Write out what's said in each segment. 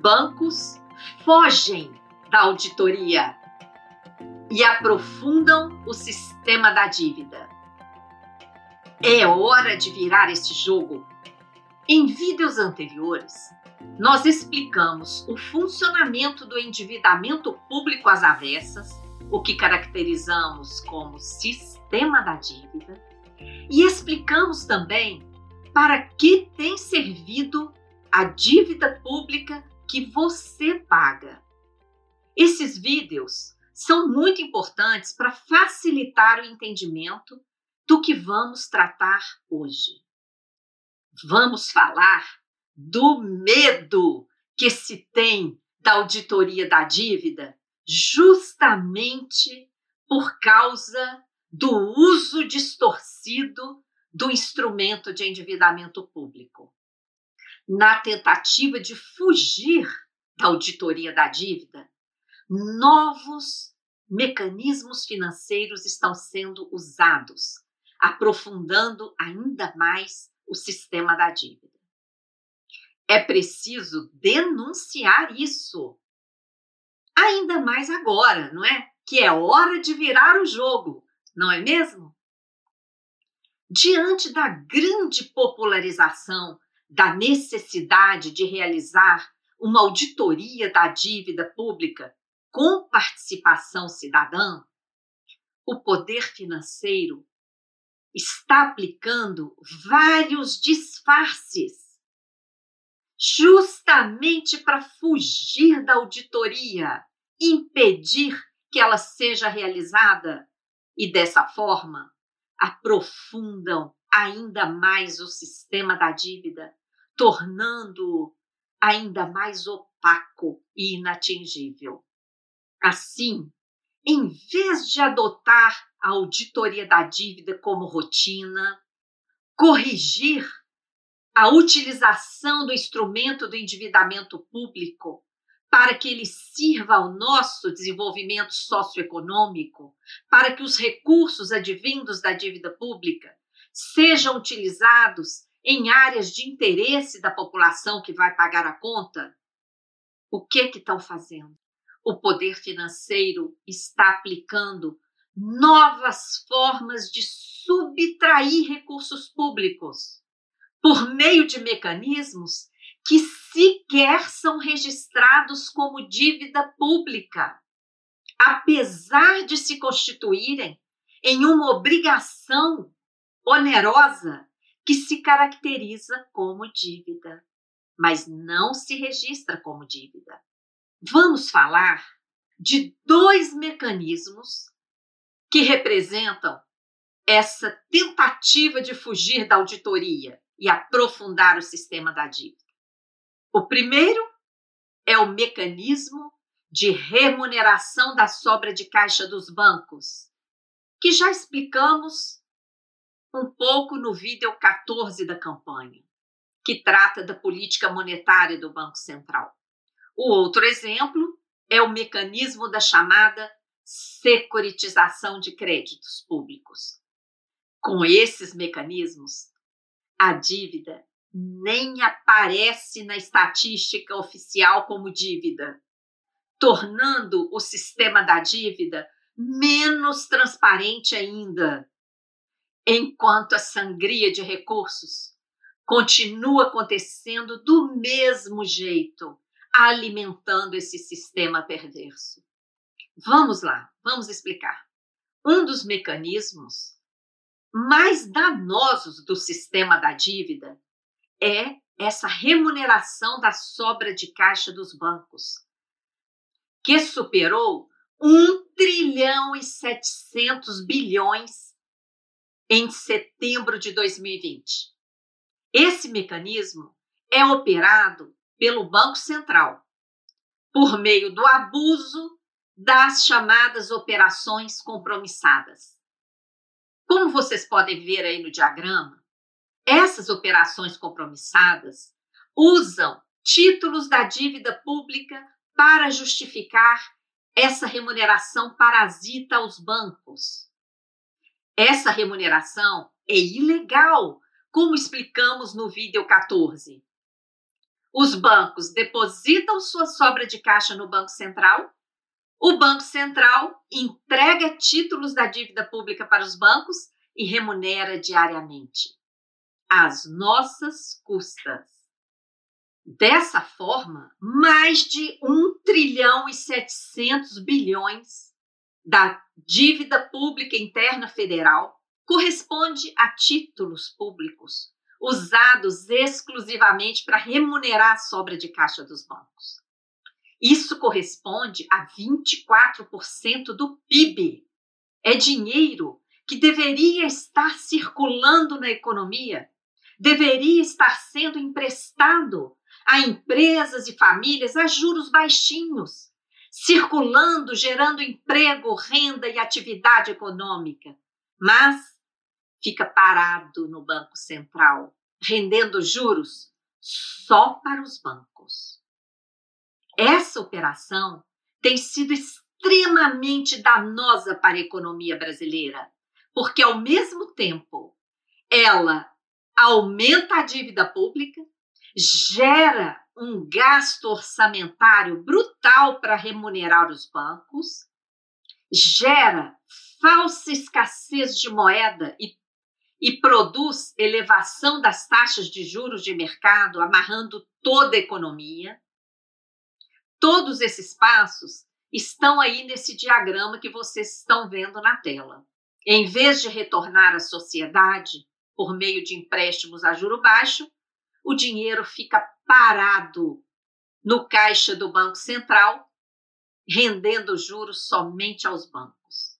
Bancos fogem da auditoria e aprofundam o sistema da dívida. É hora de virar esse jogo. Em vídeos anteriores, nós explicamos o funcionamento do endividamento público às avessas, o que caracterizamos como sistema da dívida, e explicamos também para que tem servido a dívida pública que você paga. Esses vídeos são muito importantes para facilitar o entendimento do que vamos tratar hoje. Vamos falar do medo que se tem da auditoria da dívida, justamente por causa do uso distorcido do instrumento de endividamento público. Na tentativa de fugir da auditoria da dívida, novos mecanismos financeiros estão sendo usados, aprofundando ainda mais o sistema da dívida. É preciso denunciar isso. Ainda mais agora, não é? Que é hora de virar o jogo, não é mesmo? Diante da grande popularização da necessidade de realizar uma auditoria da dívida pública com participação cidadã, o poder financeiro está aplicando vários disfarces justamente para fugir da auditoria, impedir que ela seja realizada e dessa forma aprofundam ainda mais o sistema da dívida, tornando-o ainda mais opaco e inatingível. Assim, em vez de adotar a auditoria da dívida como rotina, corrigir a utilização do instrumento do endividamento público para que ele sirva ao nosso desenvolvimento socioeconômico, para que os recursos advindos da dívida pública sejam utilizados em áreas de interesse da população que vai pagar a conta, o que que estão fazendo? O poder financeiro está aplicando novas formas de subtrair recursos públicos por meio de mecanismos que sequer são registrados como dívida pública, apesar de se constituírem em uma obrigação onerosa que se caracteriza como dívida, mas não se registra como dívida. Vamos falar de dois mecanismos que representam essa tentativa de fugir da auditoria e aprofundar o sistema da dívida. O primeiro é o mecanismo de remuneração da sobra de caixa dos bancos, que já explicamos um pouco no vídeo 14 da campanha, que trata da política monetária do Banco Central. O outro exemplo é o mecanismo da chamada securitização de créditos públicos. Com esses mecanismos, a dívida nem aparece na estatística oficial como dívida, tornando o sistema da dívida menos transparente ainda, enquanto a sangria de recursos continua acontecendo do mesmo jeito, alimentando esse sistema perverso. Vamos lá, vamos explicar. Um dos mecanismos mais danosos do sistema da dívida é essa remuneração da sobra de caixa dos bancos, que superou 1 trilhão e 700 bilhões em setembro de 2020. Esse mecanismo é operado pelo Banco Central por meio do abuso das chamadas operações compromissadas. Como vocês podem ver aí no diagrama, essas operações compromissadas usam títulos da dívida pública para justificar essa remuneração parasita aos bancos. Essa remuneração é ilegal, como explicamos no vídeo 14. Os bancos depositam sua sobra de caixa no Banco Central. O Banco Central entrega títulos da dívida pública para os bancos e remunera diariamente. Às nossas custas. Dessa forma, mais de 1 trilhão e 700 bilhões da dívida pública interna federal corresponde a títulos públicos usados exclusivamente para remunerar a sobra de caixa dos bancos. Isso corresponde a 24% do PIB. É dinheiro que deveria estar circulando na economia, deveria estar sendo emprestado a empresas e famílias a juros baixinhos, circulando, gerando emprego, renda e atividade econômica. Mas fica parado no Banco Central, rendendo juros só para os bancos. Essa operação tem sido extremamente danosa para a economia brasileira, porque ao mesmo tempo ela aumenta a dívida pública, gera um gasto orçamentário brutal para remunerar os bancos, gera falsa escassez de moeda e, e produz elevação das taxas de juros de mercado, amarrando toda a economia. Todos esses passos estão aí nesse diagrama que vocês estão vendo na tela. Em vez de retornar à sociedade por meio de empréstimos a juro baixo, o dinheiro fica parado no caixa do Banco Central, rendendo juros somente aos bancos.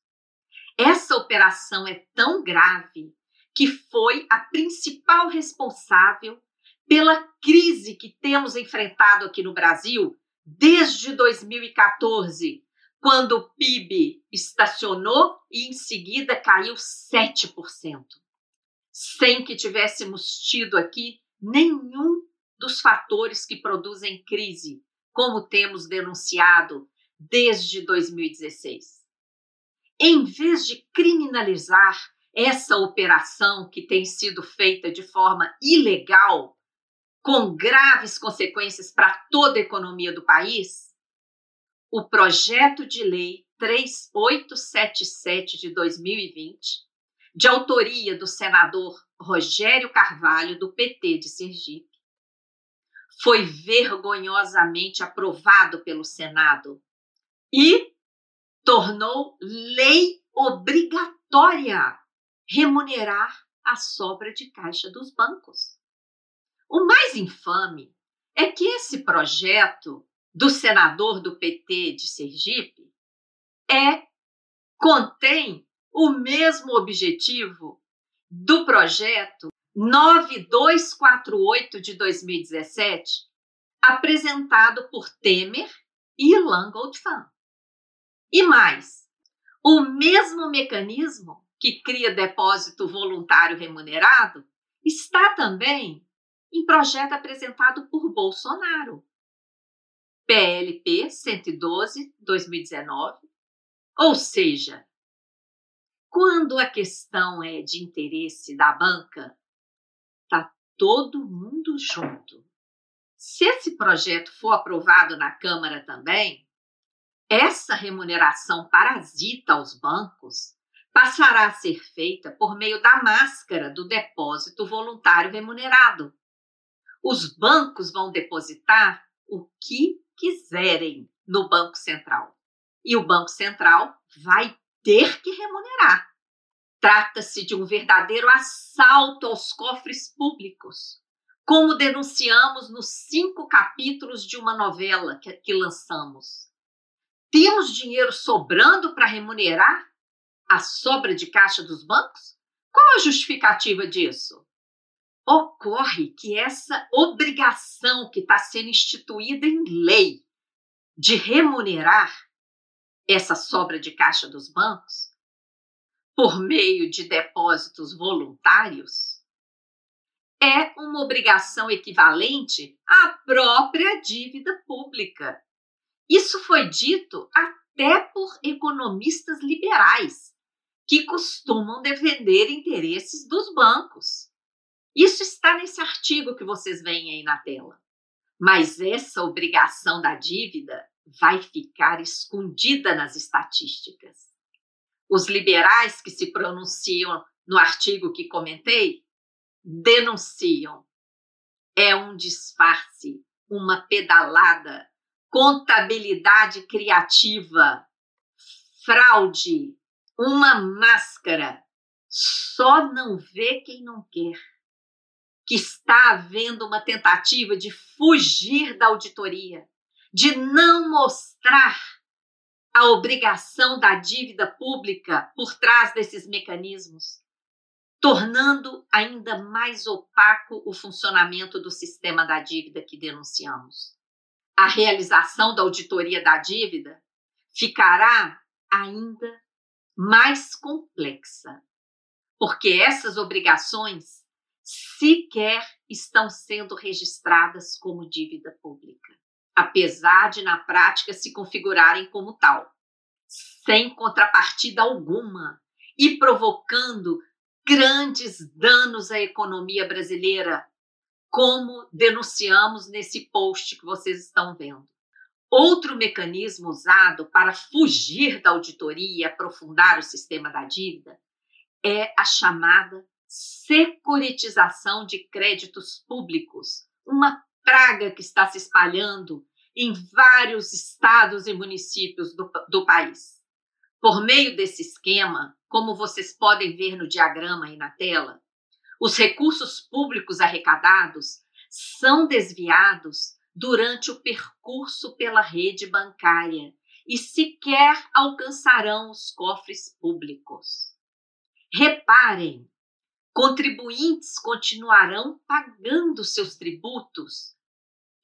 Essa operação é tão grave que foi a principal responsável pela crise que temos enfrentado aqui no Brasil desde 2014, quando o PIB estacionou e em seguida caiu 7%, sem que tivéssemos tido aqui nenhum dos fatores que produzem crise, como temos denunciado desde 2016. Em vez de criminalizar essa operação que tem sido feita de forma ilegal, com graves consequências para toda a economia do país, o projeto de lei 3877 de 2020, de autoria do senador Rogério Carvalho, do PT de Sergipe, foi vergonhosamente aprovado pelo Senado e tornou lei obrigatória remunerar a sobra de caixa dos bancos. O mais infame é que esse projeto do senador do PT de Sergipe é contém o mesmo objetivo do projeto 9248 de 2017, apresentado por Temer e Ilan Goldfan. E mais, o mesmo mecanismo que cria depósito voluntário remunerado está também em projeto apresentado por Bolsonaro. PLP 112 2019, ou seja, quando a questão é de interesse da banca, todo mundo junto. Se esse projeto for aprovado na Câmara também, essa remuneração parasita aos bancos passará a ser feita por meio da máscara do depósito voluntário remunerado. Os bancos vão depositar o que quiserem no Banco Central. E o Banco Central vai ter que remunerar. Trata-se de um verdadeiro assalto aos cofres públicos, como denunciamos nos cinco capítulos de uma novela que, que lançamos. Temos dinheiro sobrando para remunerar a sobra de caixa dos bancos? Qual a justificativa disso? Ocorre que essa obrigação que está sendo instituída em lei de remunerar essa sobra de caixa dos bancos por meio de depósitos voluntários é uma obrigação equivalente à própria dívida pública. Isso foi dito até por economistas liberais, que costumam defender interesses dos bancos. Isso está nesse artigo que vocês veem aí na tela. Mas essa obrigação da dívida vai ficar escondida nas estatísticas. Os liberais que se pronunciam no artigo que comentei denunciam. É um disfarce, uma pedalada, contabilidade criativa, fraude, uma máscara. Só não vê quem não quer. Que está havendo uma tentativa de fugir da auditoria, de não mostrar a obrigação da dívida pública por trás desses mecanismos, tornando ainda mais opaco o funcionamento do sistema da dívida que denunciamos. A realização da auditoria da dívida ficará ainda mais complexa, porque essas obrigações sequer estão sendo registradas como dívida pública, apesar de na prática se configurarem como tal, sem contrapartida alguma e provocando grandes danos à economia brasileira, como denunciamos nesse post que vocês estão vendo. Outro mecanismo usado para fugir da auditoria e aprofundar o sistema da dívida é a chamada securitização de créditos públicos, uma praga que está se espalhando em vários estados e municípios do, do país. Por meio desse esquema, como vocês podem ver no diagrama aí na tela, os recursos públicos arrecadados são desviados durante o percurso pela rede bancária e sequer alcançarão os cofres públicos. Reparem, contribuintes continuarão pagando seus tributos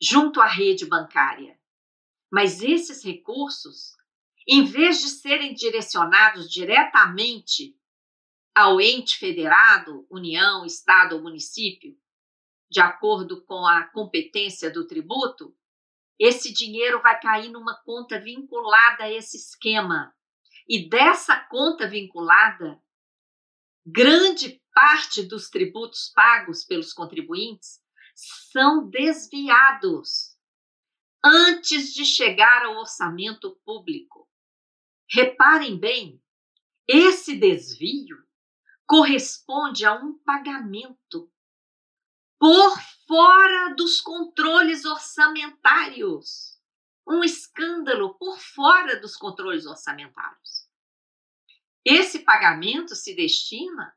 junto à rede bancária, mas esses recursos, em vez de serem direcionados diretamente ao ente federado, União, Estado ou município, de acordo com a competência do tributo, esse dinheiro vai cair numa conta vinculada a esse esquema. E dessa conta vinculada, grande parte dos tributos pagos pelos contribuintes são desviados antes de chegar ao orçamento público. Reparem bem, esse desvio corresponde a um pagamento por fora dos controles orçamentários. Um escândalo por fora dos controles orçamentários. Esse pagamento se destina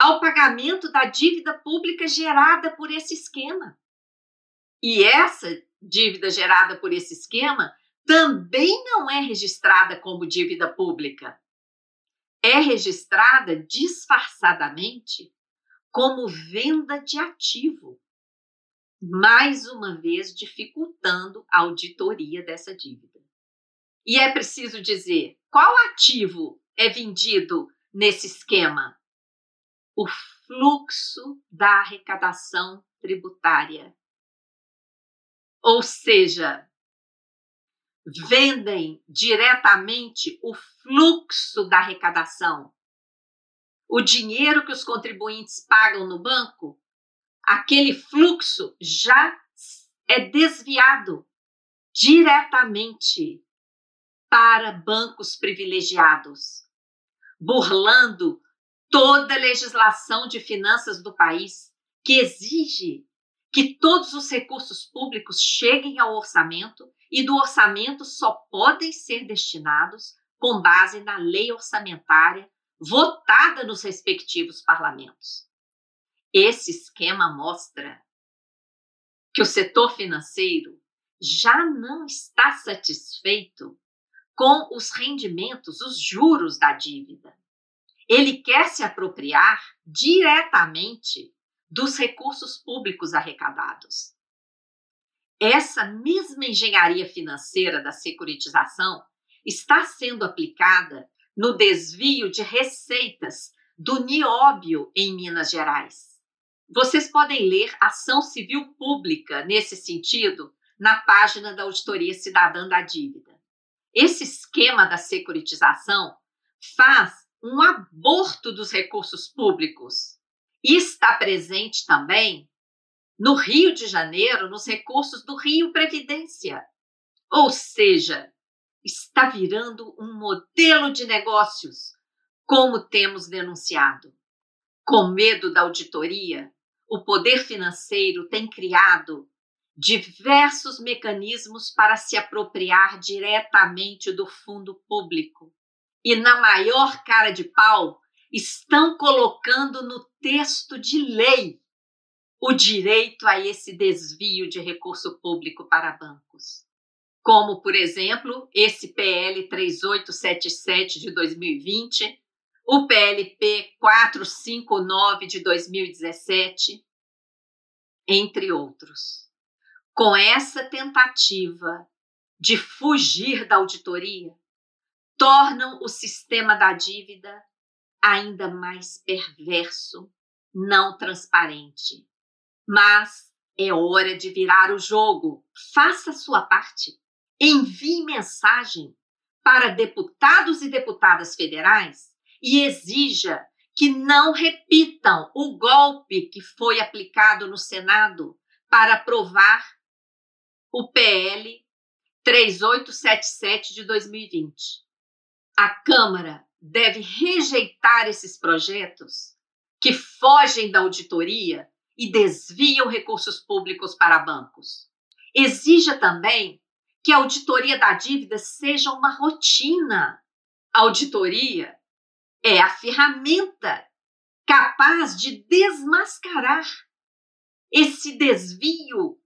ao pagamento da dívida pública gerada por esse esquema. E essa dívida gerada por esse esquema também não é registrada como dívida pública. É registrada disfarçadamente como venda de ativo, mais uma vez dificultando a auditoria dessa dívida. E é preciso dizer qual ativo é vendido nesse esquema? O fluxo da arrecadação tributária. Ou seja, vendem diretamente o fluxo da arrecadação, o dinheiro que os contribuintes pagam no banco, aquele fluxo já é desviado diretamente para bancos privilegiados, burlando toda a legislação de finanças do país que exige que todos os recursos públicos cheguem ao orçamento e do orçamento só podem ser destinados com base na lei orçamentária votada nos respectivos parlamentos. Esse esquema mostra que o setor financeiro já não está satisfeito com os rendimentos, os juros da dívida. Ele quer se apropriar diretamente dos recursos públicos arrecadados. Essa mesma engenharia financeira da securitização está sendo aplicada no desvio de receitas do nióbio em Minas Gerais. Vocês podem ler ação civil pública nesse sentido na página da Auditoria Cidadã da Dívida. Esse esquema da securitização faz um aborto dos recursos públicos e está presente também no Rio de Janeiro, nos recursos do Rio Previdência. Ou seja, está virando um modelo de negócios, como temos denunciado. Com medo da auditoria, o poder financeiro tem criado diversos mecanismos para se apropriar diretamente do fundo público. E, na maior cara de pau, estão colocando no texto de lei o direito a esse desvio de recurso público para bancos. Como, por exemplo, esse PL 3877 de 2020, o PLP 459 de 2017, entre outros. Com essa tentativa de fugir da auditoria, tornam o sistema da dívida ainda mais perverso, não transparente. Mas é hora de virar o jogo. Faça sua parte. Envie mensagem para deputados e deputadas federais e exija que não repitam o golpe que foi aplicado no Senado para aprovar o PL 3877 de 2020. A Câmara deve rejeitar esses projetos que fogem da auditoria e desviam recursos públicos para bancos. Exija também que a auditoria da dívida seja uma rotina. A auditoria é a ferramenta capaz de desmascarar esse desvio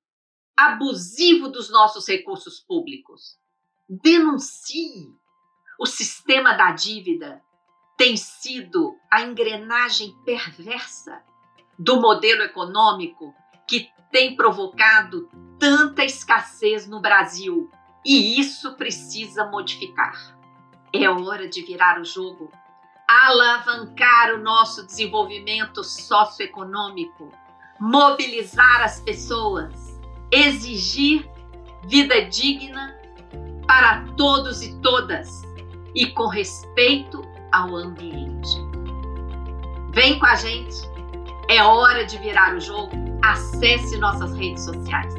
abusivo dos nossos recursos públicos. Denuncie o sistema da dívida tem sido a engrenagem perversa do modelo econômico que tem provocado tanta escassez no Brasil. E isso precisa modificar. É hora de virar o jogo, alavancar o nosso desenvolvimento socioeconômico, mobilizar as pessoas, exigir vida digna para todos e todas e com respeito ao ambiente. Vem com a gente, é hora de virar o jogo. Acesse nossas redes sociais.